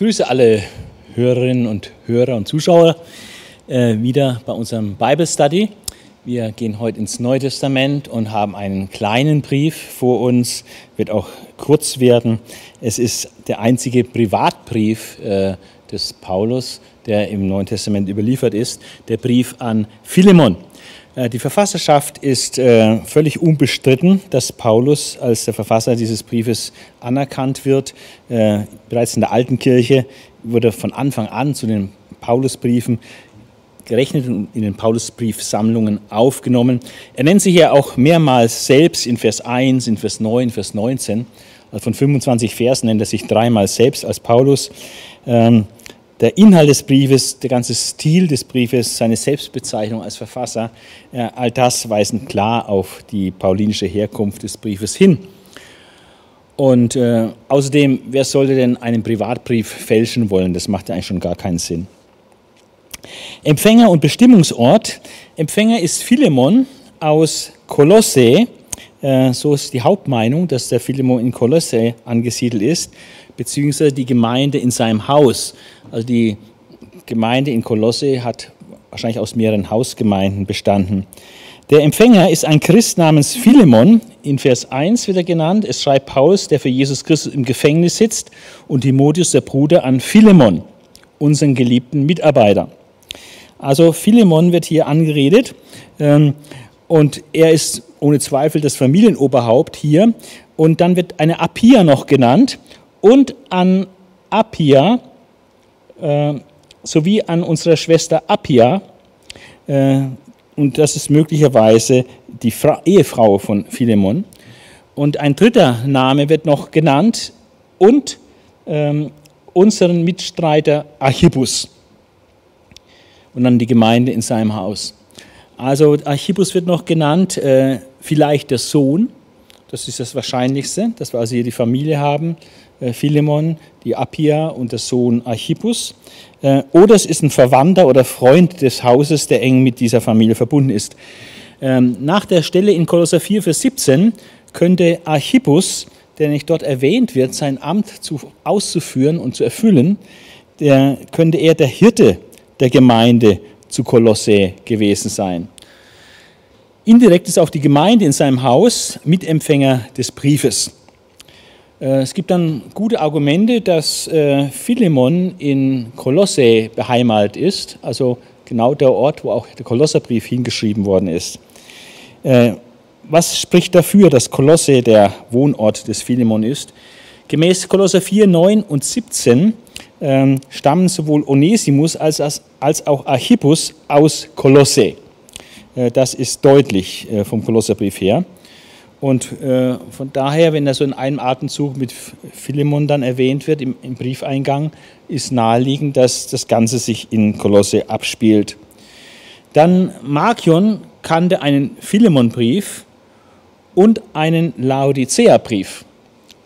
grüße alle Hörerinnen und Hörer und Zuschauer äh, wieder bei unserem Bible Study. Wir gehen heute ins Neue Testament und haben einen kleinen Brief vor uns, wird auch kurz werden. Es ist der einzige Privatbrief äh, des Paulus, der im Neuen Testament überliefert ist, der Brief an Philemon. Äh, die Verfasserschaft ist äh, völlig unbestritten, dass Paulus als der Verfasser dieses Briefes anerkannt wird. Äh, bereits in der alten Kirche wurde von Anfang an zu den Paulusbriefen gerechnet und in den Paulusbriefsammlungen aufgenommen. Er nennt sich ja auch mehrmals selbst in Vers 1, in Vers 9, Vers 19. Also von 25 Versen nennt er sich dreimal selbst als Paulus. Der Inhalt des Briefes, der ganze Stil des Briefes, seine Selbstbezeichnung als Verfasser, all das weisen klar auf die paulinische Herkunft des Briefes hin. Und äh, außerdem, wer sollte denn einen Privatbrief fälschen wollen? Das macht ja eigentlich schon gar keinen Sinn. Empfänger und Bestimmungsort. Empfänger ist Philemon aus Kolosse. Äh, so ist die Hauptmeinung, dass der Philemon in Kolosse angesiedelt ist beziehungsweise die Gemeinde in seinem Haus. Also die Gemeinde in Kolosse hat wahrscheinlich aus mehreren Hausgemeinden bestanden. Der Empfänger ist ein Christ namens Philemon. In Vers 1 wird er genannt. Es schreibt Paulus, der für Jesus Christus im Gefängnis sitzt, und Timotheus, der Bruder, an Philemon, unseren geliebten Mitarbeiter. Also Philemon wird hier angeredet ähm, und er ist ohne Zweifel das Familienoberhaupt hier. Und dann wird eine Apia noch genannt und an Appia äh, sowie an unsere Schwester Appia. Äh, und das ist möglicherweise die Fra Ehefrau von Philemon. Und ein dritter Name wird noch genannt und ähm, unseren Mitstreiter Archippus und dann die Gemeinde in seinem Haus. Also Archippus wird noch genannt, äh, vielleicht der Sohn, das ist das Wahrscheinlichste, dass wir also hier die Familie haben, Philemon, die Appia und der Sohn Archippus. Äh, oder es ist ein Verwandter oder Freund des Hauses, der eng mit dieser Familie verbunden ist. Ähm, nach der Stelle in Kolosser 4, Vers 17 könnte Archippus, der nicht dort erwähnt wird, sein Amt zu, auszuführen und zu erfüllen, der, könnte er der Hirte der Gemeinde zu Kolosse gewesen sein. Indirekt ist auch die Gemeinde in seinem Haus Mitempfänger des Briefes. Äh, es gibt dann gute Argumente, dass äh, Philemon in Kolosse beheimatet ist, also genau der Ort, wo auch der Kolosserbrief hingeschrieben worden ist. Äh, was spricht dafür, dass Kolosse der Wohnort des Philemon ist? Gemäß Kolosser 4, 9 und 17 ähm, stammen sowohl Onesimus als, auch Archippus aus Kolosse. Das ist deutlich vom Kolosserbrief her. Und äh, von daher, wenn er so in einem Atemzug mit Philemon dann erwähnt wird im, im, Briefeingang, ist naheliegend, dass das Ganze sich in Kolosse abspielt. Dann Markion kannte einen Philemon-Brief und einen Laodicea-Brief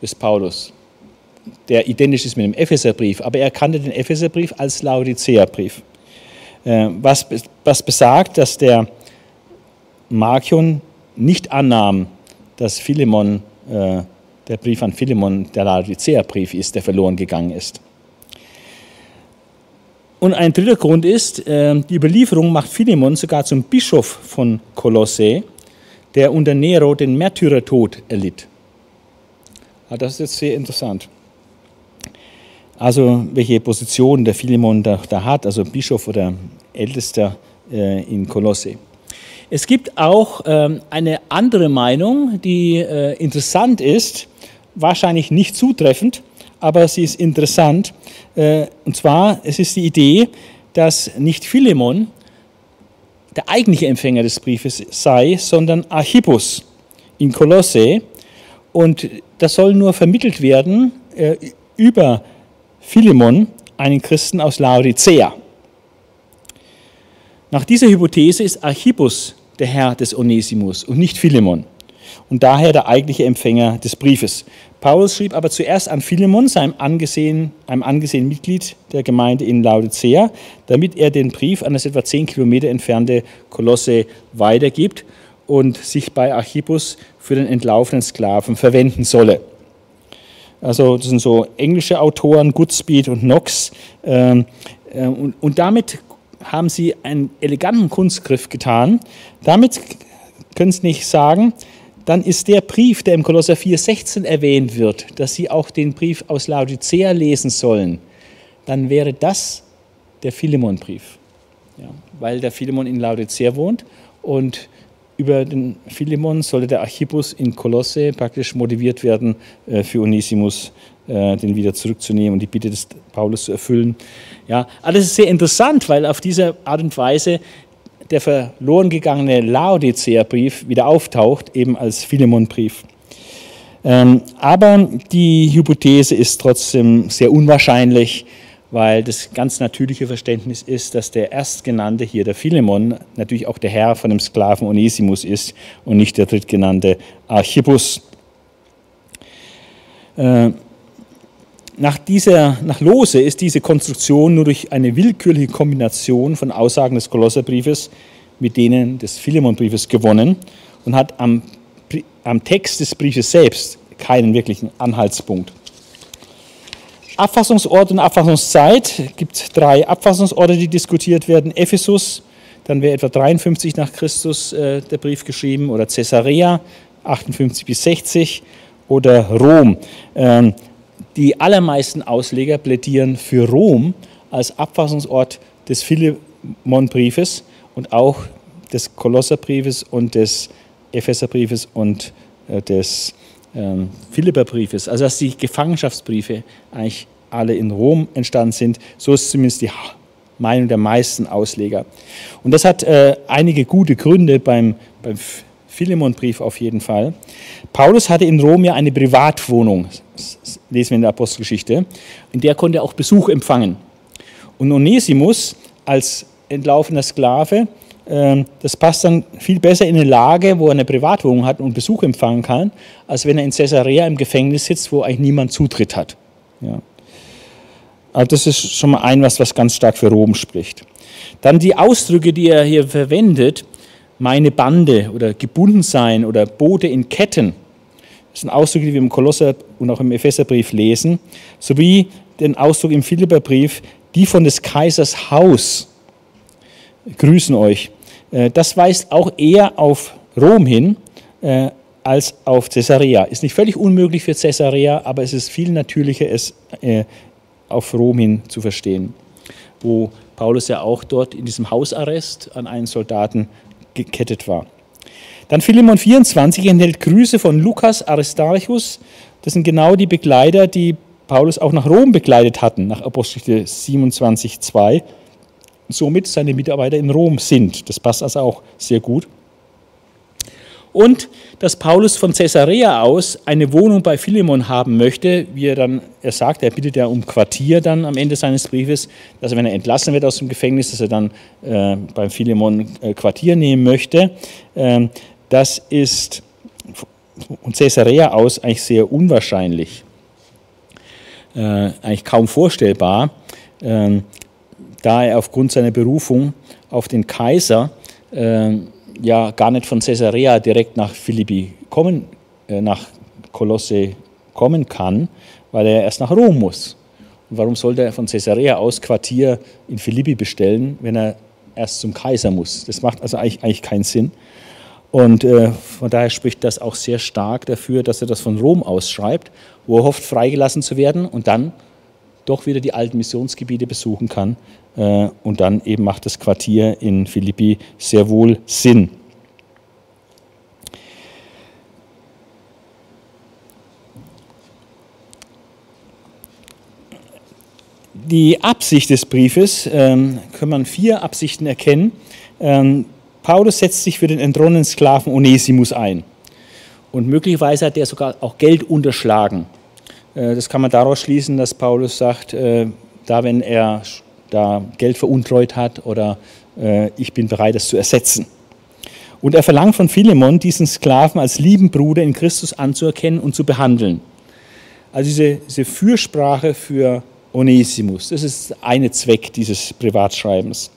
des Paulus, der identisch ist mit dem Epheserbrief, aber er kannte den Epheserbrief als Laodicea-Brief. Äh, was, was besagt, dass der Markion nicht annahm, dass Philemon, äh, der Brief an Philemon der Laodicea-Brief ist, der verloren gegangen ist. Und ein dritter Grund ist, äh, die Überlieferung macht Philemon sogar zum Bischof von Kolosse, der unter Nero den Märtyrertod erlitt. Ah, das ist jetzt sehr interessant. Also welche Position der Philemon da, da hat, also Bischof oder Ältester äh, in Kolosse. Es gibt auch ähm, eine andere Meinung, die äh, interessant ist, wahrscheinlich nicht zutreffend, aber sie ist interessant. Äh, und zwar, es ist die Idee, dass nicht Philemon der eigentliche Empfänger des Briefes sei, sondern Archippus in Kolosse. Und das soll nur vermittelt werden äh, über Philemon, einen Christen aus Laodicea. Nach dieser Hypothese ist Archippus der Herr des Onesimus und nicht Philemon und daher der eigentliche Empfänger des Briefes. Paulus schrieb aber zuerst an Philemon, seinem angesehen, einem angesehenen Mitglied der Gemeinde in Laodicea, damit er den Brief an das etwa zehn Kilometer entfernte Kolosse weitergibt und sich bei Archippus für den entlaufenen Sklaven verwenden solle. Also das sind so englische Autoren, Goodspeed und Knox. Ähm, äh, und, und damit haben sie einen eleganten Kunstgriff getan. Damit können sie nicht sagen, dann ist der Brief, der im Kolosser 4,16 erwähnt wird, dass sie auch den Brief aus Laodicea lesen sollen, dann wäre das der Philemon-Brief. Ja, weil der Philemon in Laodicea wohnt und über den Philemon sollte der Archippus in Kolosse praktisch motiviert werden, äh, für Onesimus äh, den wieder zurückzunehmen und die Bitte des Paulus zu erfüllen. Ja, alles ist sehr interessant, weil auf diese Art und Weise der verloren gegangene Laodicea-Brief wieder auftaucht, eben als Philemon-Brief. Ähm, aber die Hypothese ist trotzdem sehr unwahrscheinlich, weil das ganz natürliche Verständnis ist, dass der Erstgenannte hier, der Philemon, natürlich auch der Herr von dem Sklaven Onesimus ist und nicht der drittgenannte Archippus. Äh, nach, dieser, nach Lose ist diese Konstruktion nur durch eine willkürliche Kombination von Aussagen des Kolosserbriefes mit denen des Philemonbriefes gewonnen und hat am, am Text des Briefes selbst keinen wirklichen Anhaltspunkt. Abfassungsort und Abfassungszeit gibt drei Abfassungsorte, die diskutiert werden. Ephesus, dann wäre etwa 53 nach Christus äh, der Brief geschrieben, oder Caesarea, 58 bis 60, oder Rom. Ähm, die allermeisten Ausleger plädieren für Rom als Abfassungsort des Philemonbriefes und auch des Kolosserbriefes und des Epheserbriefes und äh, des ähm, Philipperbriefes. Also dass die Gefangenschaftsbriefe eigentlich alle in Rom entstanden sind. So ist zumindest die Meinung der meisten Ausleger. Und das hat äh, einige gute Gründe beim, beim Philemonbrief auf jeden Fall. Paulus hatte in Rom ja eine Privatwohnung, lesen wir in der Apostelgeschichte, in der konnte er auch Besuch empfangen. Und Onesimus als entlaufener Sklave, das passt dann viel besser in eine Lage, wo er eine Privatwohnung hat und Besuch empfangen kann, als wenn er in Caesarea im Gefängnis sitzt, wo eigentlich niemand Zutritt hat. Ja. Also das ist schon mal ein was, was ganz stark für Rom spricht. Dann die Ausdrücke, die er hier verwendet, meine Bande oder gebunden sein oder Boote in Ketten. Das sind Ausdrücke, die wir im Kolosser und auch im Epheserbrief lesen, sowie den Ausdruck im Philipperbrief, die von des Kaisers Haus grüßen euch. Äh, das weist auch eher auf Rom hin äh, als auf Caesarea. Ist nicht völlig unmöglich für Caesarea, aber es ist viel natürlicher, es äh, auf Rom hin zu verstehen, wo Paulus ja auch dort in diesem Hausarrest an einen Soldaten gekettet war. Dann Philemon 24 enthält Grüße von Lukas Aristarchus. Das sind genau die Begleiter, die Paulus auch nach Rom begleitet hatten, nach Apostelgeschichte 27, 2. Somit seine Mitarbeiter in Rom sind. Das passt also auch sehr gut und dass Paulus von Caesarea aus eine Wohnung bei Philemon haben möchte, wie er dann, er sagt, er bittet ja um Quartier dann am Ende seines Briefes, dass er, wenn er entlassen wird aus dem Gefängnis, dass er dann äh, beim Philemon äh, Quartier nehmen möchte. Ähm, das ist von Caesarea aus eigentlich sehr unwahrscheinlich, äh, eigentlich kaum vorstellbar, ähm, da er aufgrund seiner Berufung auf den Kaiser äh, ja gar nicht von Caesarea direkt nach Philippi kommen, äh, nach Kolosse kommen kann, weil er erst nach Rom muss. Und warum sollte er von Caesarea aus Quartier in Philippi bestellen, wenn er erst zum Kaiser muss? Das macht also eigentlich, eigentlich keinen Sinn. Und äh, von daher spricht das auch sehr stark dafür, dass er das von Rom aus schreibt, wo er hofft, freigelassen zu werden und dann doch wieder die alten Missionsgebiete besuchen kann, und dann eben macht das Quartier in Philippi sehr wohl Sinn. Die Absicht des Briefes, ähm, kann man vier Absichten erkennen. Ähm, Paulus setzt sich für den entronnenen Sklaven Onesimus ein. Und möglicherweise hat er sogar auch Geld unterschlagen. Äh, das kann man daraus schließen, dass Paulus sagt, äh, da wenn er da Geld veruntreut hat oder äh, ich bin bereit, es zu ersetzen. Und er verlangt von Philemon, diesen Sklaven als lieben Bruder in Christus anzuerkennen und zu behandeln. Also diese, diese Fürsprache für Onesimus, das ist eine Zweck dieses Privatschreibens.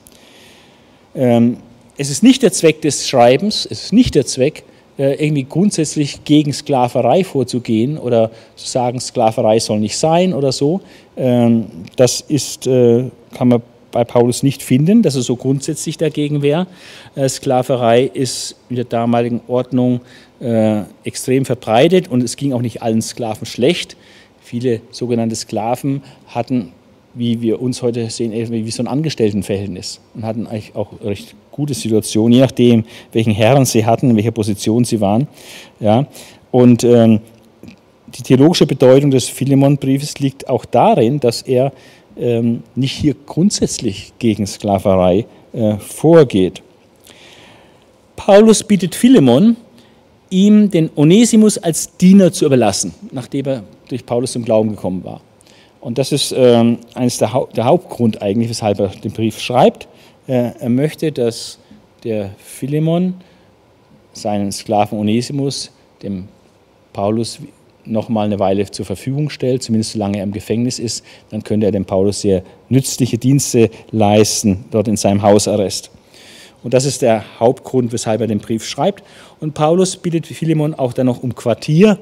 Ähm, es ist nicht der Zweck des Schreibens, es ist nicht der Zweck, äh, irgendwie grundsätzlich gegen Sklaverei vorzugehen oder zu sagen, Sklaverei soll nicht sein oder so. Ähm, das ist, äh, kann man bei Paulus nicht finden, dass er so grundsätzlich dagegen wäre. Äh, Sklaverei ist in der damaligen Ordnung extrem verbreitet und es ging auch nicht allen Sklaven schlecht. Viele sogenannte Sklaven hatten, wie wir uns heute sehen, wie so ein Angestelltenverhältnis und hatten eigentlich auch recht gute Situation, je nachdem, welchen Herren sie hatten, in welcher Position sie waren. Ja. Und ähm, die theologische Bedeutung des Philemon-Briefes liegt auch darin, dass er nicht hier grundsätzlich gegen Sklaverei äh, vorgeht. Paulus bittet Philemon, ihm den Onesimus als Diener zu überlassen, nachdem er durch Paulus zum Glauben gekommen war. Und das ist ähm, eines der, Haupt, der Hauptgrund eigentlich, weshalb er den Brief schreibt. Er möchte, dass der Philemon seinen Sklaven Onesimus dem Paulus noch mal eine Weile zur Verfügung stellt, zumindest solange er im Gefängnis ist, dann könnte er dem Paulus sehr nützliche Dienste leisten, dort in seinem Hausarrest. Und das ist der Hauptgrund, weshalb er den Brief schreibt. Und Paulus bittet Philemon auch dann noch um Quartier,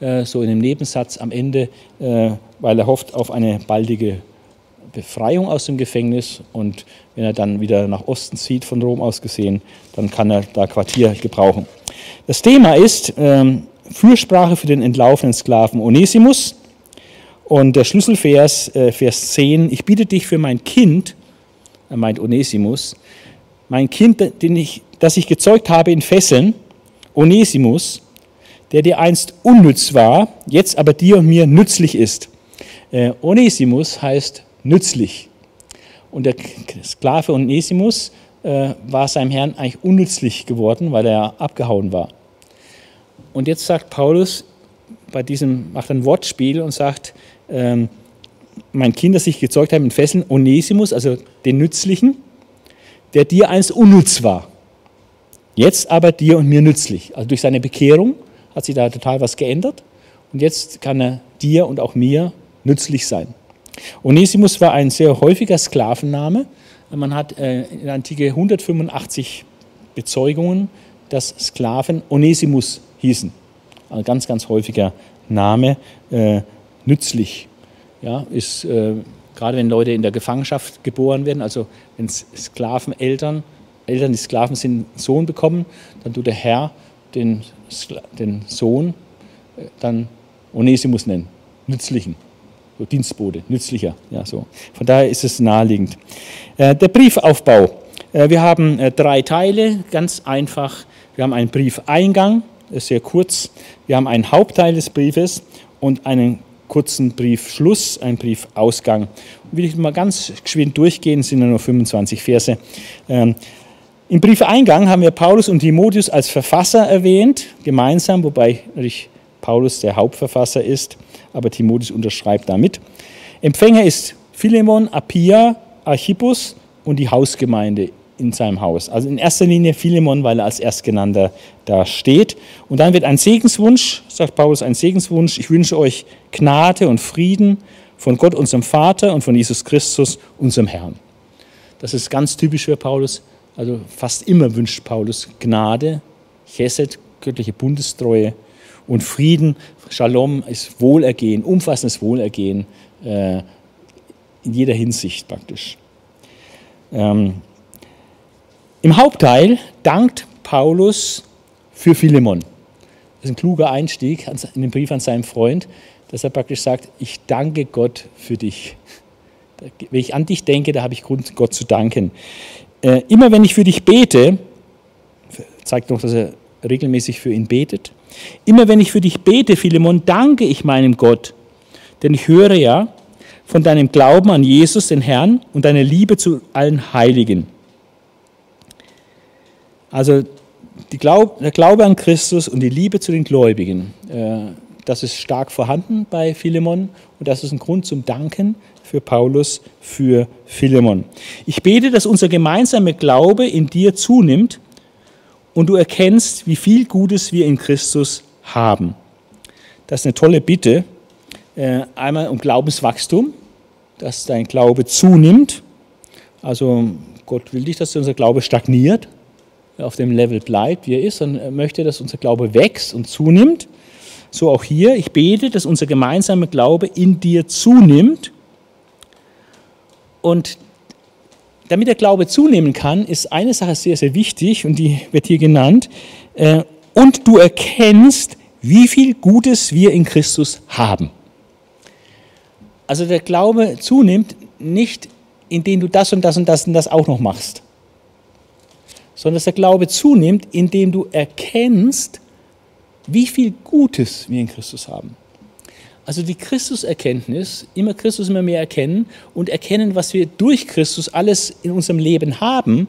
äh, so in dem Nebensatz am Ende, äh, weil er hofft auf eine baldige Befreiung aus dem Gefängnis und wenn er dann wieder nach Osten zieht, von Rom aus gesehen, dann kann er da Quartier gebrauchen. Das Thema ist ähm, Fürsprache für den entlaufenen Sklaven Onesimus und der Schlüsselvers, äh, Vers 10, ich biete dich für mein Kind, er meint Onesimus, mein Kind, den ich, das ich gezeugt habe in Fesseln, Onesimus, der dir einst unnütz war, jetzt aber dir und mir nützlich ist. Äh, Onesimus heißt nützlich. Und der Sklave Onesimus äh, war seinem Herrn eigentlich unnützlich geworden, weil er abgehauen war. Und jetzt sagt Paulus bei diesem, macht ein Wortspiel und sagt, ähm, mein Kind, das ich gezeugt habe in Fesseln, Onesimus, also den Nützlichen, der dir einst unnütz war. Jetzt aber dir und mir nützlich. Also durch seine Bekehrung hat sich da total was geändert. Und jetzt kann er dir und auch mir nützlich sein. Onesimus war ein sehr häufiger Sklavenname. Man hat äh, in der Antike 185 Bezeugungen, dass Sklaven Onesimus hießen. Ein ganz, ganz häufiger Name, äh, nützlich. Ja, ist, äh, gerade wenn Leute in der Gefangenschaft geboren werden, also wenn Sklaveneltern, Eltern, die Sklaven sind, Sohn bekommen, dann tut der Herr den, den Sohn dann Onesimus nennen, nützlichen so Dienstbote, nützlicher. Ja, so. Von daher ist es naheliegend. Äh, der Briefaufbau. Äh, wir haben äh, drei Teile, ganz einfach. Wir haben einen Briefeingang, ist sehr kurz. Wir haben einen Hauptteil des Briefes und einen kurzen Briefschluss, einen Briefausgang. Und will ich mal ganz geschwind durchgehen, sind ja nur 25 Verse. Ähm, Im Briefeingang haben wir Paulus und Timotheus als Verfasser erwähnt, gemeinsam, wobei natürlich Paulus der Hauptverfasser ist aber Timotheus unterschreibt damit. Empfänger ist Philemon, Appia, Archippus und die Hausgemeinde in seinem Haus. Also in erster Linie Philemon, weil er als Erstgenannter da steht. Und dann wird ein Segenswunsch, sagt Paulus, ein Segenswunsch. Ich wünsche euch Gnade und Frieden von Gott, unserem Vater und von Jesus Christus, unserem Herrn. Das ist ganz typisch für Paulus. Also fast immer wünscht Paulus Gnade, Chesed, göttliche Bundestreue und Frieden, Shalom ist Wohlergehen, umfassendes Wohlergehen äh, in jeder Hinsicht praktisch. Ähm, Im Hauptteil dankt Paulus für Philemon. Das ist ein kluger Einstieg in den Brief an seinen Freund, dass er praktisch sagt, ich danke Gott für dich. Wenn ich an dich denke, da habe ich Grund, Gott zu danken. Äh, immer wenn ich für dich bete, zeigt noch, dass er regelmäßig für ihn betet, Immer wenn ich für dich bete, Philemon, danke ich meinem Gott, denn ich höre ja von deinem Glauben an Jesus, den Herrn, und deiner Liebe zu allen Heiligen. Also Glaub, der Glaube an Christus und die Liebe zu den Gläubigen, äh, das ist stark vorhanden bei Philemon und das ist ein Grund zum Danken für Paulus, für Philemon. Ich bete, dass unser gemeinsamer Glaube in dir zunimmt und du erkennst, wie viel Gutes wir in Christus haben. Das ist eine tolle Bitte. Äh, einmal um Glaubenswachstum, dass dein Glaube zunimmt. Also Gott will nicht, dass unser Glaube stagniert. Auf dem Level bleibt, wie er ist, sondern er möchte, dass unser Glaube wächst und zunimmt. So auch hier, ich bete, dass unser gemeinsamer Glaube in dir zunimmt. Und damit der Glaube zunehmen kann, ist eine Sache sehr, sehr wichtig und die wird hier genannt. Äh, und du erkennst, wie viel Gutes wir in Christus haben. Also der Glaube zunimmt nicht, indem du das und das und das und das auch noch machst, sondern dass der Glaube zunimmt, indem du erkennst, wie viel Gutes wir in Christus haben. Also die Christuserkenntnis, immer Christus immer mehr erkennen und erkennen, was wir durch Christus alles in unserem Leben haben,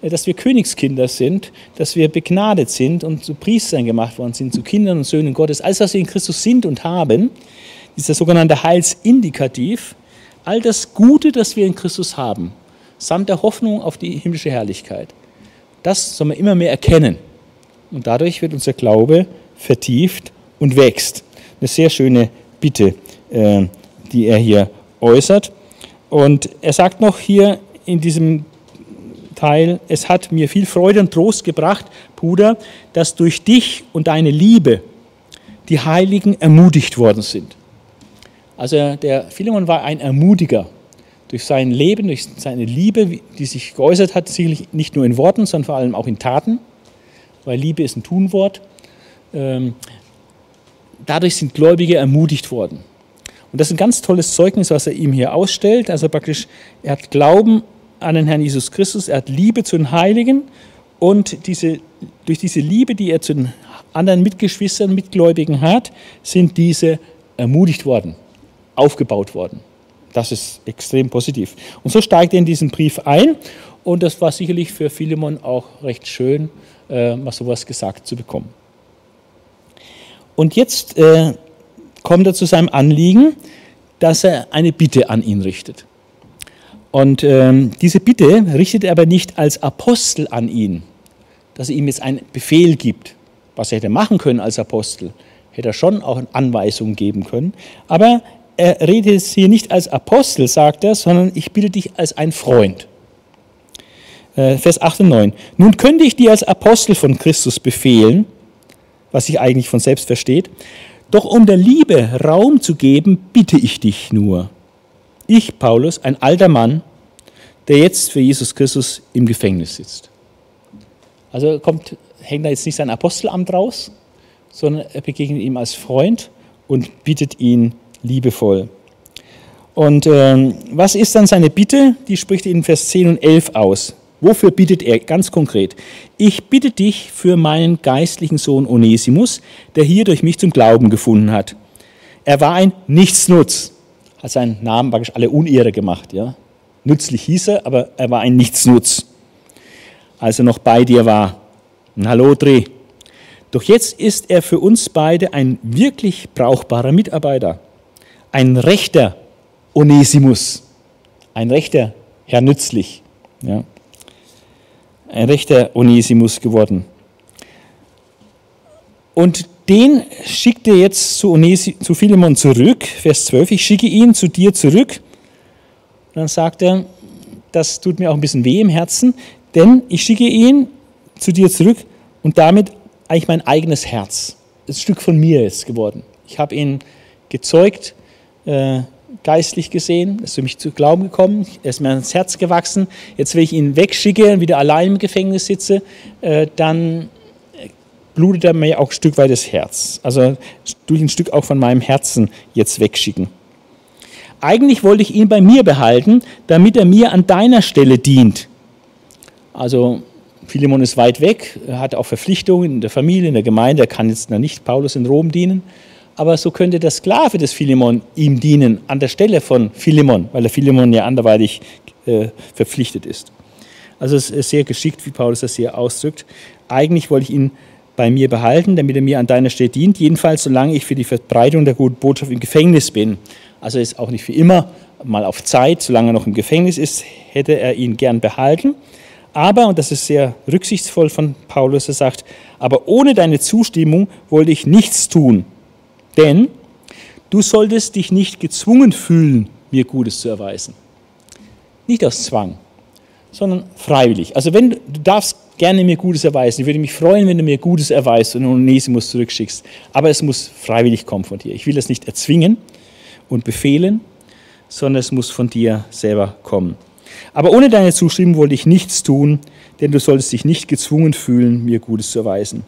äh, dass wir Königskinder sind, dass wir begnadet sind und zu Priestern gemacht worden sind, zu Kindern und Söhnen Gottes. Alles, was wir in Christus sind und haben, dieser sogenannte Heilsindikativ, all das Gute, das wir in Christus haben, samt der Hoffnung auf die himmlische Herrlichkeit. Das soll man immer mehr erkennen. Und dadurch wird unser Glaube vertieft und wächst. Eine sehr schöne Bitte, äh, die er hier äußert. Und er sagt noch hier in diesem Teil, es hat mir viel Freude und Trost gebracht, Bruder, dass durch dich und deine Liebe die Heiligen ermutigt worden sind. Also der Philemon war ein Ermutiger durch sein Leben, durch seine Liebe, die sich geäußert hat, sicherlich nicht nur in Worten, sondern vor allem auch in Taten, weil Liebe ist ein Tunwort. Ähm, dadurch sind Gläubige ermutigt worden. Und das ist ein ganz tolles Zeugnis, was er ihm hier ausstellt. Also praktisch, er hat Glauben an den Herrn Jesus Christus, er hat Liebe zu den Heiligen und diese, durch diese Liebe, die er zu den anderen Mitgeschwistern, Mitgläubigen hat, sind diese ermutigt worden, aufgebaut worden. Das ist extrem positiv. Und so steigt er in diesen Brief ein und das war sicherlich für Philemon auch recht schön, äh, mal sowas gesagt zu bekommen. Und jetzt äh, kommt er zu seinem Anliegen, dass er eine Bitte an ihn richtet. Und ähm, diese Bitte richtet er aber nicht als Apostel an ihn, dass er ihm jetzt einen Befehl gibt, was er hätte machen können als Apostel, hätte er schon auch Anweisungen geben können. Aber er redet jetzt hier nicht als Apostel, sagt er, sondern ich bitte dich als ein Freund. Äh, Vers 8 und 9. Nun könnte ich dir als Apostel von Christus befehlen, was sich eigentlich von selbst versteht, doch um der Liebe Raum zu geben, bitte ich dich nur. Ich, Paulus, ein alter Mann, der jetzt für Jesus Christus im Gefängnis sitzt. Also kommt, hängt da jetzt nicht sein Apostelamt raus, sondern er begegnet ihm als Freund und bittet ihn liebevoll. Und ähm, was ist dann seine Bitte? Die spricht in Vers 10 und 11 aus. Wofür bittet er ganz konkret? Ich bitte dich für meinen geistlichen Sohn Onesimus, der hier durch mich zum Glauben gefunden hat. Er war ein Nichtsnutz, hat seinen Namen praktisch alle Unehre gemacht. Ja? Nützlich hieß er, aber er war ein Nichtsnutz, als er noch bei dir war. Ein Hallo, Dreh. Doch jetzt ist er für uns beide ein wirklich brauchbarer Mitarbeiter ein rechter Onesimus, ein rechter Herr Nützlich, ja. ein rechter Onesimus geworden. Und den schickt er jetzt zu, Onesi, zu Philemon zurück, Vers 12, ich schicke ihn zu dir zurück. Und dann sagt er, das tut mir auch ein bisschen weh im Herzen, denn ich schicke ihn zu dir zurück und damit eigentlich mein eigenes Herz. Das ist Stück von mir jetzt geworden. Ich habe ihn gezeugt, äh, geistlich gesehen, ist für mich zu Glauben gekommen, er ist mir ans Herz gewachsen. Jetzt, wenn ich ihn wegschicke und wieder allein im Gefängnis sitze, äh, dann blutet er mir auch ein Stück weit das Herz. Also durch ein Stück auch von meinem Herzen jetzt wegschicken. Eigentlich wollte ich ihn bei mir behalten, damit er mir an deiner Stelle dient. Also Philemon ist weit weg, er hat auch Verpflichtungen in der Familie, in der Gemeinde, er kann jetzt nicht Paulus in Rom dienen aber so könnte der Sklave des Philemon ihm dienen an der Stelle von Philemon, weil der Philemon ja anderweitig äh, verpflichtet ist. Also es ist sehr geschickt, wie Paulus das hier ausdrückt. Eigentlich wollte ich ihn bei mir behalten, damit er mir an deiner Stelle dient, jedenfalls solange ich für die Verbreitung der guten Botschaft im Gefängnis bin. Also ist auch nicht für immer, mal auf Zeit, solange er noch im Gefängnis ist, hätte er ihn gern behalten. Aber, und das ist sehr rücksichtsvoll von Paulus, er sagt, aber ohne deine Zustimmung wollte ich nichts tun, denn du solltest dich nicht gezwungen fühlen, mir Gutes zu erweisen. Nicht aus Zwang, sondern freiwillig. Also wenn du darfst gerne mir Gutes erweisen. Ich würde mich freuen, wenn du mir Gutes erweist und Onesimus zurückschickst. Aber es muss freiwillig kommen von dir. Ich will das nicht erzwingen und befehlen, sondern es muss von dir selber kommen. Aber ohne deine Zustimmung wollte ich nichts tun, denn du solltest dich nicht gezwungen fühlen, mir Gutes zu erweisen.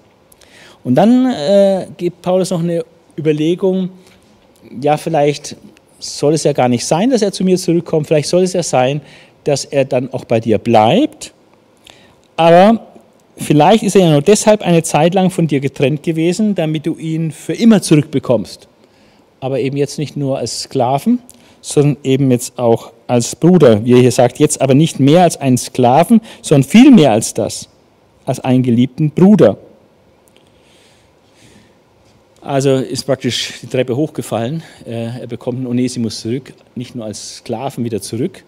Und dann äh, gibt Paulus noch eine Überlegung, ja, vielleicht soll es ja gar nicht sein, dass er zu mir zurückkommt, vielleicht soll es ja sein, dass er dann auch bei dir bleibt aber vielleicht ist er ja nur deshalb eine Zeit lang von dir getrennt gewesen, damit du ihn für immer zurückbekommst. Aber eben jetzt nicht nur als Sklaven, sondern eben jetzt auch als Bruder, wie er hier sagt, jetzt aber nicht mehr als einen Sklaven, sondern viel mehr als das, als einen geliebten Bruder. Also ist praktisch die Treppe hochgefallen. Äh, er bekommt einen Onesimus zurück, nicht nur als Sklaven wieder zurück,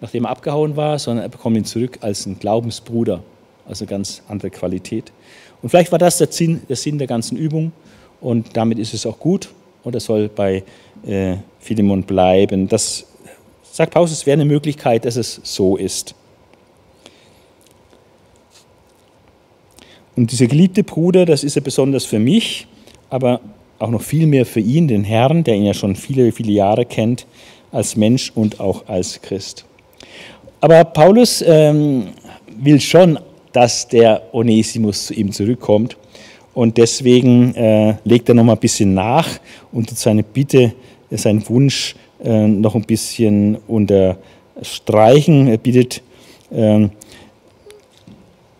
nachdem er abgehauen war, sondern er bekommt ihn zurück als ein Glaubensbruder, also eine ganz andere Qualität. Und vielleicht war das der Sinn, der Sinn der ganzen Übung und damit ist es auch gut und er soll bei äh, Philemon bleiben. Das sagt Paulus, es wäre eine Möglichkeit, dass es so ist. Und dieser geliebte Bruder, das ist er besonders für mich, aber auch noch viel mehr für ihn, den Herrn, der ihn ja schon viele, viele Jahre kennt, als Mensch und auch als Christ. Aber Paulus ähm, will schon, dass der Onesimus zu ihm zurückkommt. Und deswegen äh, legt er noch mal ein bisschen nach und seine Bitte, seinen Wunsch äh, noch ein bisschen unterstreichen. Er bittet äh,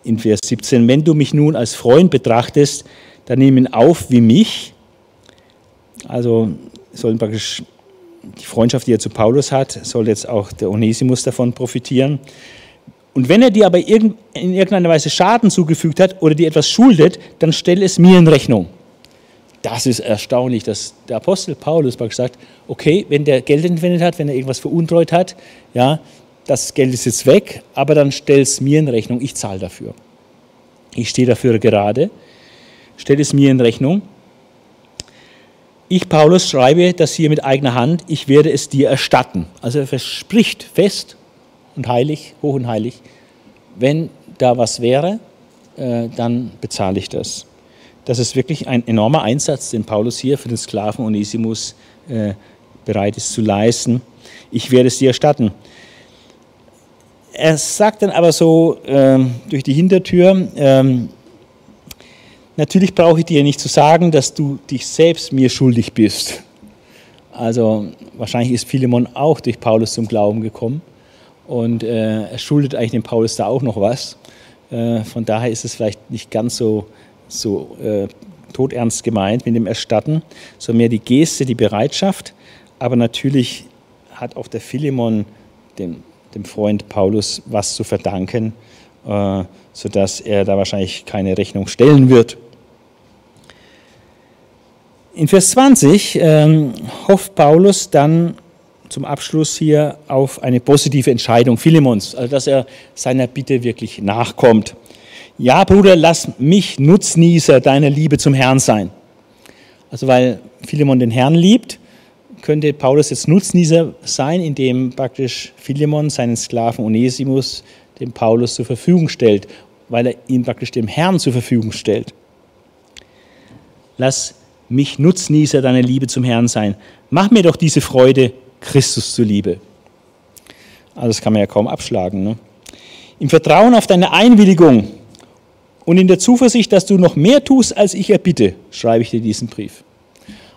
in Vers 17, wenn du mich nun als Freund betrachtest, nimm ihn auf wie mich. Also sollen praktisch die Freundschaft, die er zu Paulus hat, soll jetzt auch der Onesimus davon profitieren. Und wenn er dir aber in irgendeiner Weise Schaden zugefügt hat oder dir etwas schuldet, dann stell es mir in Rechnung. Das ist erstaunlich, dass der Apostel Paulus sagt, okay, wenn der Geld entwendet hat, wenn er irgendwas veruntreut hat, ja, das Geld ist jetzt weg, aber dann stell es mir in Rechnung, ich zahle dafür. Ich stehe dafür gerade, stell es mir in Rechnung ich, Paulus, schreibe das hier mit eigener Hand, ich werde es dir erstatten. Also er verspricht fest und heilig, hoch und heilig, wenn da was wäre, äh, dann bezahle ich das. Das ist wirklich ein enormer Einsatz, den Paulus hier für den Sklaven Onesimus äh, bereit ist zu leisten. Ich werde es dir erstatten. Er sagt dann aber so ähm, durch die Hintertür, ähm, Natürlich brauche ich dir nicht zu sagen, dass du dich selbst mir schuldig bist. Also wahrscheinlich ist Philemon auch durch Paulus zum Glauben gekommen und äh, er schuldet eigentlich dem Paulus da auch noch was. Äh, von daher ist es vielleicht nicht ganz so, so äh, todernst gemeint mit dem Erstatten, sondern mehr die Geste, die Bereitschaft. Aber natürlich hat auch der Philemon dem, dem Freund Paulus was zu verdanken, äh, sodass er da wahrscheinlich keine Rechnung stellen wird. In Vers 20 ähm, hofft Paulus dann zum Abschluss hier auf eine positive Entscheidung Philemons, also dass er seiner Bitte wirklich nachkommt. Ja, Bruder, lass mich Nutznießer deiner Liebe zum Herrn sein. Also weil Philemon den Herrn liebt, könnte Paulus jetzt Nutznießer sein, indem praktisch Philemon seinen Sklaven Onesimus dem Paulus zur Verfügung stellt, weil er ihn praktisch dem Herrn zur Verfügung stellt. Lass mich Nutznießer deiner Liebe zum Herrn sein. Mach mir doch diese Freude Christus zuliebe. Also das kann man ja kaum abschlagen. Ne? Im Vertrauen auf deine Einwilligung und in der Zuversicht, dass du noch mehr tust, als ich erbitte, schreibe ich dir diesen Brief.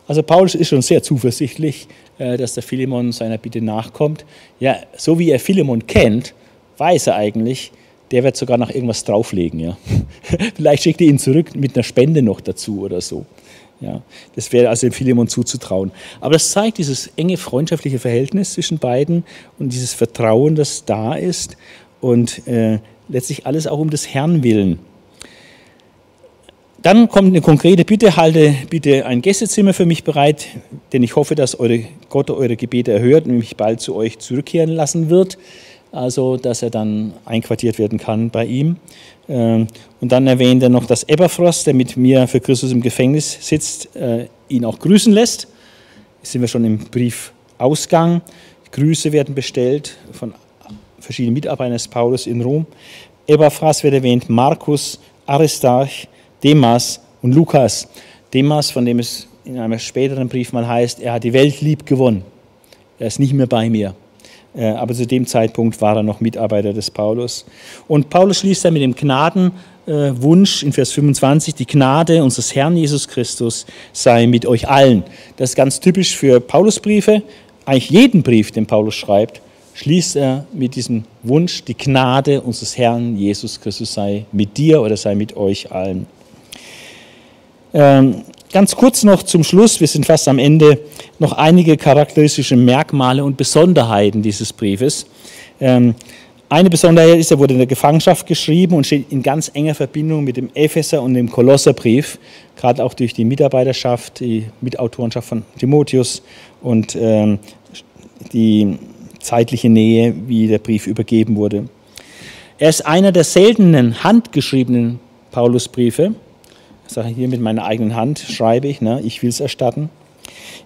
Also Paulus ist schon sehr zuversichtlich, äh, dass der Philemon seiner Bitte nachkommt. Ja, so wie er Philemon kennt, weiß er eigentlich, der wird sogar noch irgendwas drauflegen. Ja. Vielleicht schickt er ihn zurück mit einer Spende noch dazu oder so. Ja, das wäre also dem Philemon zuzutrauen. Aber das zeigt dieses enge freundschaftliche Verhältnis zwischen beiden und dieses Vertrauen, das da ist und äh, letztlich alles auch um des Herrn willen. Dann kommt eine konkrete Bitte, halte bitte ein Gästezimmer für mich bereit, denn ich hoffe, dass eure, Gott eure Gebete erhört und mich bald zu euch zurückkehren lassen wird also dass er dann einquartiert werden kann bei ihm. Ähm, und dann erwähnt er noch, dass Eberfrost, der mit mir für Christus im Gefängnis sitzt, äh, ihn auch grüßen lässt. Jetzt sind wir schon im Briefausgang. Grüße werden bestellt von verschiedene Mitarbeiter des Paulus in Rom. Epaphras wird erwähnt, Markus, Aristarch, Demas und Lukas. Demas, von dem es in einem späteren Brief mal heißt, er hat die Welt lieb gewonnen. Er ist nicht mehr bei mir. Äh, aber zu dem Zeitpunkt war er noch Mitarbeiter des Paulus. Und Paulus schließt dann mit dem Gnadenwunsch in Vers 25, die Gnade unseres Herrn Jesus Christus sei mit euch allen. Das ist ganz typisch für Paulusbriefe. Eigentlich jeden Brief, den Paulus schreibt, schließt er mit diesem Wunsch, die Gnade unseres Herrn Jesus Christus sei mit dir oder sei mit euch allen. Ähm, Ganz kurz noch zum Schluss, wir sind fast am Ende, noch einige charakteristische Merkmale und Besonderheiten dieses Briefes. Ähm, eine Besonderheit ist, er wurde in der Gefangenschaft geschrieben und steht in ganz enger Verbindung mit dem Epheser und dem Kolosserbrief, gerade auch durch die Mitarbeiterschaft, die Mitautorenschaft von Timotheus und ähm, die zeitliche Nähe, wie der Brief übergeben wurde. Er ist einer der seltenen handgeschriebenen Paulusbriefe sage hier mit meiner eigenen Hand, schreibe ich, ne, ich will es erstatten.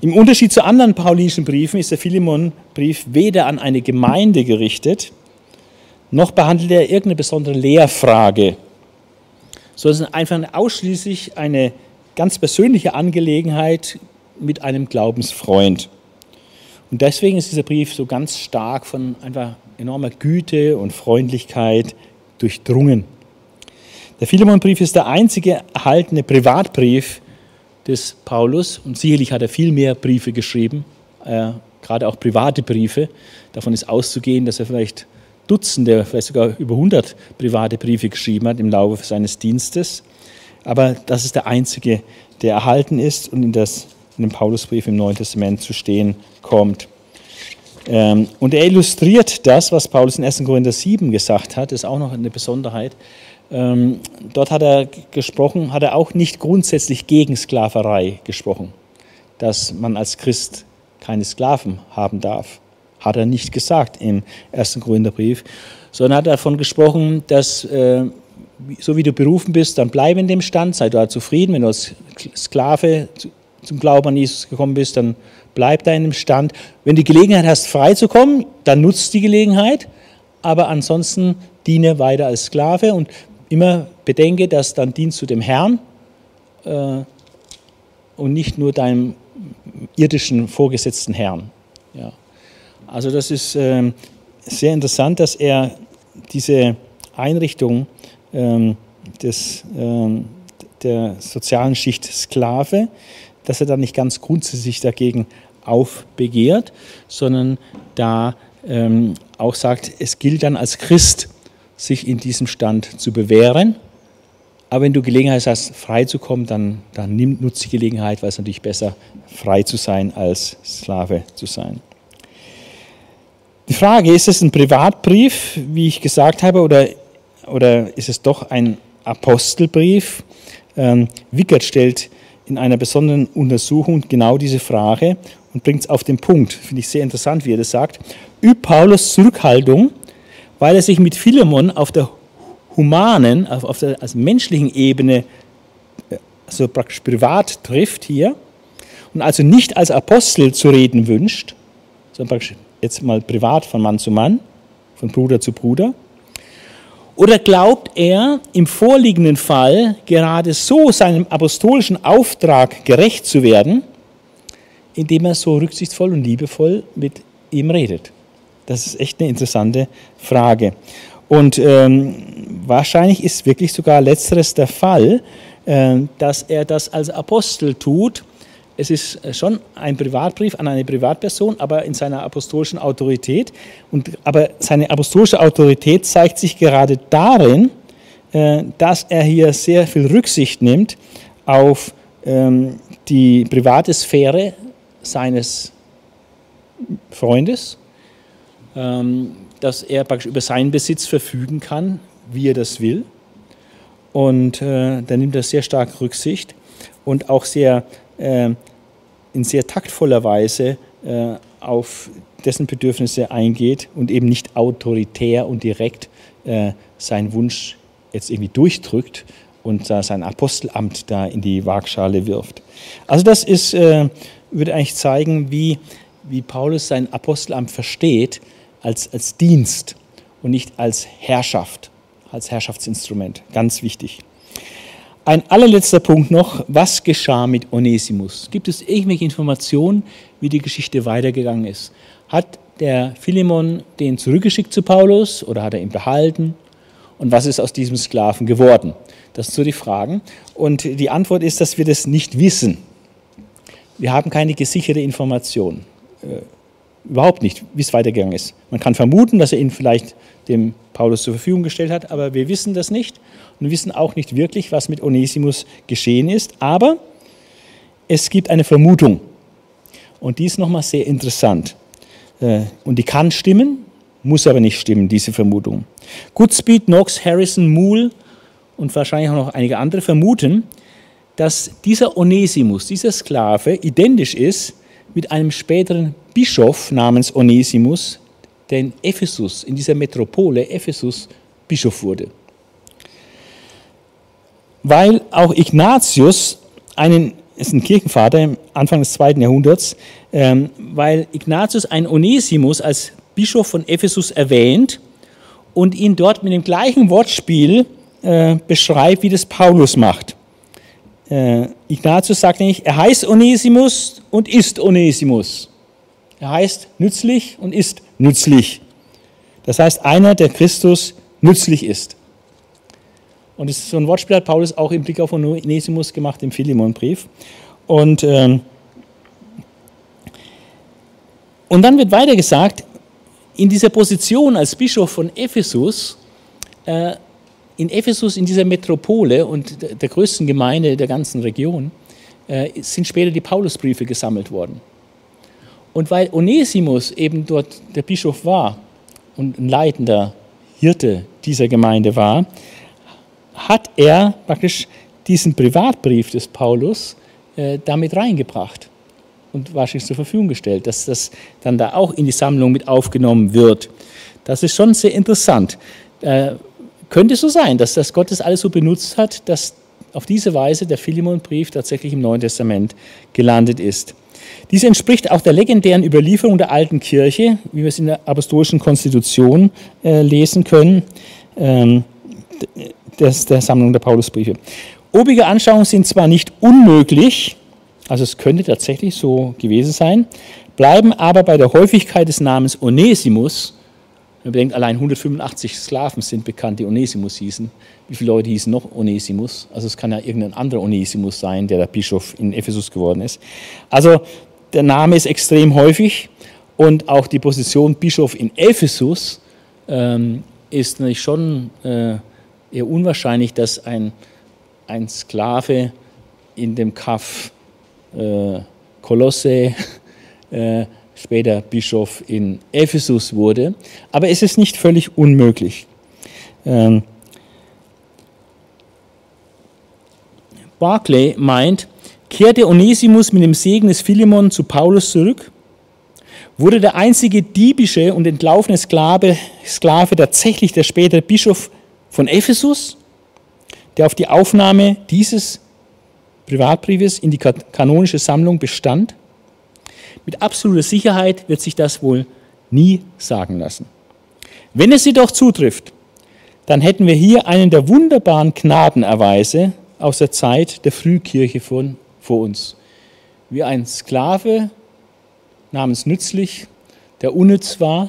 Im Unterschied zu anderen paulinischen Briefen ist der Philemon-Brief weder an eine Gemeinde gerichtet, noch behandelt er irgendeine besondere Lehrfrage, sondern einfach ausschließlich eine ganz persönliche Angelegenheit mit einem Glaubensfreund. Und deswegen ist dieser Brief so ganz stark von einfach enormer Güte und Freundlichkeit durchdrungen. Der Philemonbrief ist der einzige erhaltene Privatbrief des Paulus und sicherlich hat er viel mehr Briefe geschrieben, äh, gerade auch private Briefe. Davon ist auszugehen, dass er vielleicht Dutzende, vielleicht sogar über 100 private Briefe geschrieben hat im Laufe seines Dienstes. Aber das ist der einzige, der erhalten ist und in, das, in dem Paulusbrief im Neuen Testament zu stehen kommt. Ähm, und er illustriert das, was Paulus in 1. Korinther 7 gesagt hat, das ist auch noch eine Besonderheit. Ähm, dort hat er gesprochen, hat er auch nicht grundsätzlich gegen Sklaverei gesprochen, dass man als Christ keine Sklaven haben darf. Hat er nicht gesagt im ersten Korintherbrief, sondern hat davon gesprochen, dass äh, so wie du berufen bist, dann bleib in dem Stand, sei dort zufrieden. Wenn du als Sklave zum Glauben an Jesus gekommen bist, dann bleib da in dem Stand. Wenn du die Gelegenheit hast, frei zu kommen, dann nutzt die Gelegenheit, aber ansonsten diene weiter als Sklave. Und immer bedenke, dass dein Dienst zu dem Herrn äh, und nicht nur deinem irdischen vorgesetzten Herrn. Ja. Also das ist äh, sehr interessant, dass er diese Einrichtung äh, des, ähm, der sozialen Schicht Sklave, dass er da nicht ganz grundsätzlich dagegen aufbegehrt, sondern da ähm, auch sagt, es gilt dann als Christ sich in diesem Stand zu bewähren. Aber wenn du Gelegenheit hast, frei zu kommen, dann, dann nimm, nutze die Gelegenheit, weil es natürlich besser, frei zu sein, als Sklave zu sein. Die Frage, ist es ein Privatbrief, wie ich gesagt habe, oder, oder ist es doch ein Apostelbrief? Ähm, Wickert stellt in einer besonderen Untersuchung genau diese Frage und bringt es auf den Punkt. Finde ich sehr interessant, wie er das sagt. Übt Paulus Zurückhaltung weil er sich mit Philemon auf der humanen, auf der also menschlichen Ebene also praktisch privat trifft hier und also nicht als Apostel zu reden wünscht, sondern praktisch jetzt mal privat von Mann zu Mann, von Bruder zu Bruder. Oder glaubt er im vorliegenden Fall gerade so seinem apostolischen Auftrag gerecht zu werden, indem er so rücksichtsvoll und liebevoll mit ihm redet? Das ist echt eine interessante Frage. Und ähm, wahrscheinlich ist wirklich sogar letzteres der Fall, äh, dass er das als Apostel tut. Es ist schon ein Privatbrief an eine Privatperson, aber in seiner apostolischen Autorität. Und, aber seine apostolische Autorität zeigt sich gerade darin, äh, dass er hier sehr viel Rücksicht nimmt auf ähm, die private Sphäre seines Freundes dass er praktisch über seinen Besitz verfügen kann, wie er das will. Und äh, da nimmt er sehr stark Rücksicht und auch sehr äh, in sehr taktvoller Weise äh, auf dessen Bedürfnisse eingeht und eben nicht autoritär und direkt äh, seinen Wunsch jetzt irgendwie durchdrückt und da sein Apostelamt da in die Waagschale wirft. Also das ist, äh, würde eigentlich zeigen, wie, wie Paulus sein Apostelamt versteht als, als Dienst und nicht als Herrschaft, als Herrschaftsinstrument. Ganz wichtig. Ein allerletzter Punkt noch, was geschah mit Onesimus? Gibt es irgendwelche Informationen, wie die Geschichte weitergegangen ist? Hat der Philemon den zurückgeschickt zu Paulus oder hat er ihn behalten? Und was ist aus diesem Sklaven geworden? Das sind so die Fragen. Und die Antwort ist, dass wir das nicht wissen. Wir haben keine gesicherte Information. Überhaupt nicht, wie es weitergegangen ist. Man kann vermuten, dass er ihn vielleicht dem Paulus zur Verfügung gestellt hat, aber wir wissen das nicht und wissen auch nicht wirklich, was mit Onesimus geschehen ist. Aber es gibt eine Vermutung und die ist nochmal sehr interessant. Äh, und die kann stimmen, muss aber nicht stimmen, diese Vermutung. Goodspeed, Knox, Harrison, Moole und wahrscheinlich auch noch einige andere vermuten, dass dieser Onesimus, dieser Sklave, identisch ist mit einem späteren Bischof namens Onesimus, der in Ephesus, in dieser Metropole Ephesus, Bischof wurde weil auch Ignatius einen, ist ein Kirchenvater Anfang des zweiten Jahrhunderts, ähm, weil Ignatius einen Onesimus als Bischof von Ephesus erwähnt und ihn dort mit dem gleichen Wortspiel äh, beschreibt, wie das Paulus macht. Äh, Ignatius sagt nämlich, er heißt Onesimus und ist Onesimus. Er heißt nützlich und ist nützlich. Das heißt, einer, der Christus nützlich ist. Und das ist so ein Wortspiel hat Paulus auch im Blick auf Onesimus gemacht im Philemonbrief. Und, ähm, und dann wird weiter gesagt, in dieser Position als Bischof von Ephesus, äh, in Ephesus, in dieser Metropole und der, größten Gemeinde der ganzen Region, äh, sind später die Paulusbriefe gesammelt worden. Und weil Onesimus eben dort der Bischof war und ein leitender Hirte dieser Gemeinde war, hat er praktisch diesen Privatbrief des Paulus äh, damit reingebracht und wahrscheinlich zur Verfügung gestellt, dass das dann da auch in die Sammlung mit aufgenommen wird. Das ist schon sehr interessant. Äh, könnte so sein, dass das Gott das alles so benutzt hat, dass auf diese Weise der Philemon-Brief tatsächlich im Neuen Testament gelandet ist. Dies entspricht auch der legendären Überlieferung der alten Kirche, wie wir es in der apostolischen Konstitution äh, lesen können. Ähm, des, der Sammlung der Paulusbriefe. Obige Anschauungen sind zwar nicht unmöglich, also es könnte tatsächlich so gewesen sein, bleiben aber bei der Häufigkeit des Namens Onesimus, man bedenkt, allein 185 Sklaven sind bekannt, die Onesimus hießen. Wie viele Leute hießen noch Onesimus? Also es kann ja irgendein anderer Onesimus sein, der der Bischof in Ephesus geworden ist. Also der Name ist extrem häufig und auch die Position Bischof in Ephesus ähm, ist natürlich schon äh, eher unwahrscheinlich, dass ein, ein Sklave in dem Kaff äh, Kolosse äh, später Bischof in Ephesus wurde. Aber es ist nicht völlig unmöglich. Ähm, Barclay meint, kehrte Onesimus mit dem Segen des Philemon zu Paulus zurück, wurde der einzige diebische und entlaufene Sklave, Sklave tatsächlich der spätere Bischof von Ephesus, der auf die Aufnahme dieses Privatbriefes in die kanonische Sammlung bestand. Mit absoluter Sicherheit wird sich das wohl nie sagen lassen. Wenn es jedoch zutrifft, dann hätten wir hier einen der wunderbaren Gnadenerweise aus der Zeit der Frühkirche von, vor uns. Wie ein Sklave namens Nützlich, der unnütz war,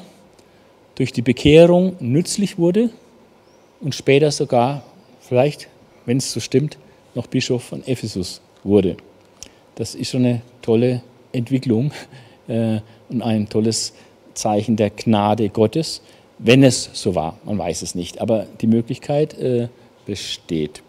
durch die Bekehrung nützlich wurde und später sogar, vielleicht, wenn es so stimmt, noch Bischof von Ephesus wurde. Das ist schon eine tolle Entwicklung äh, und ein tolles Zeichen der Gnade Gottes, wenn es so war. Man weiß es nicht, aber die Möglichkeit äh, besteht.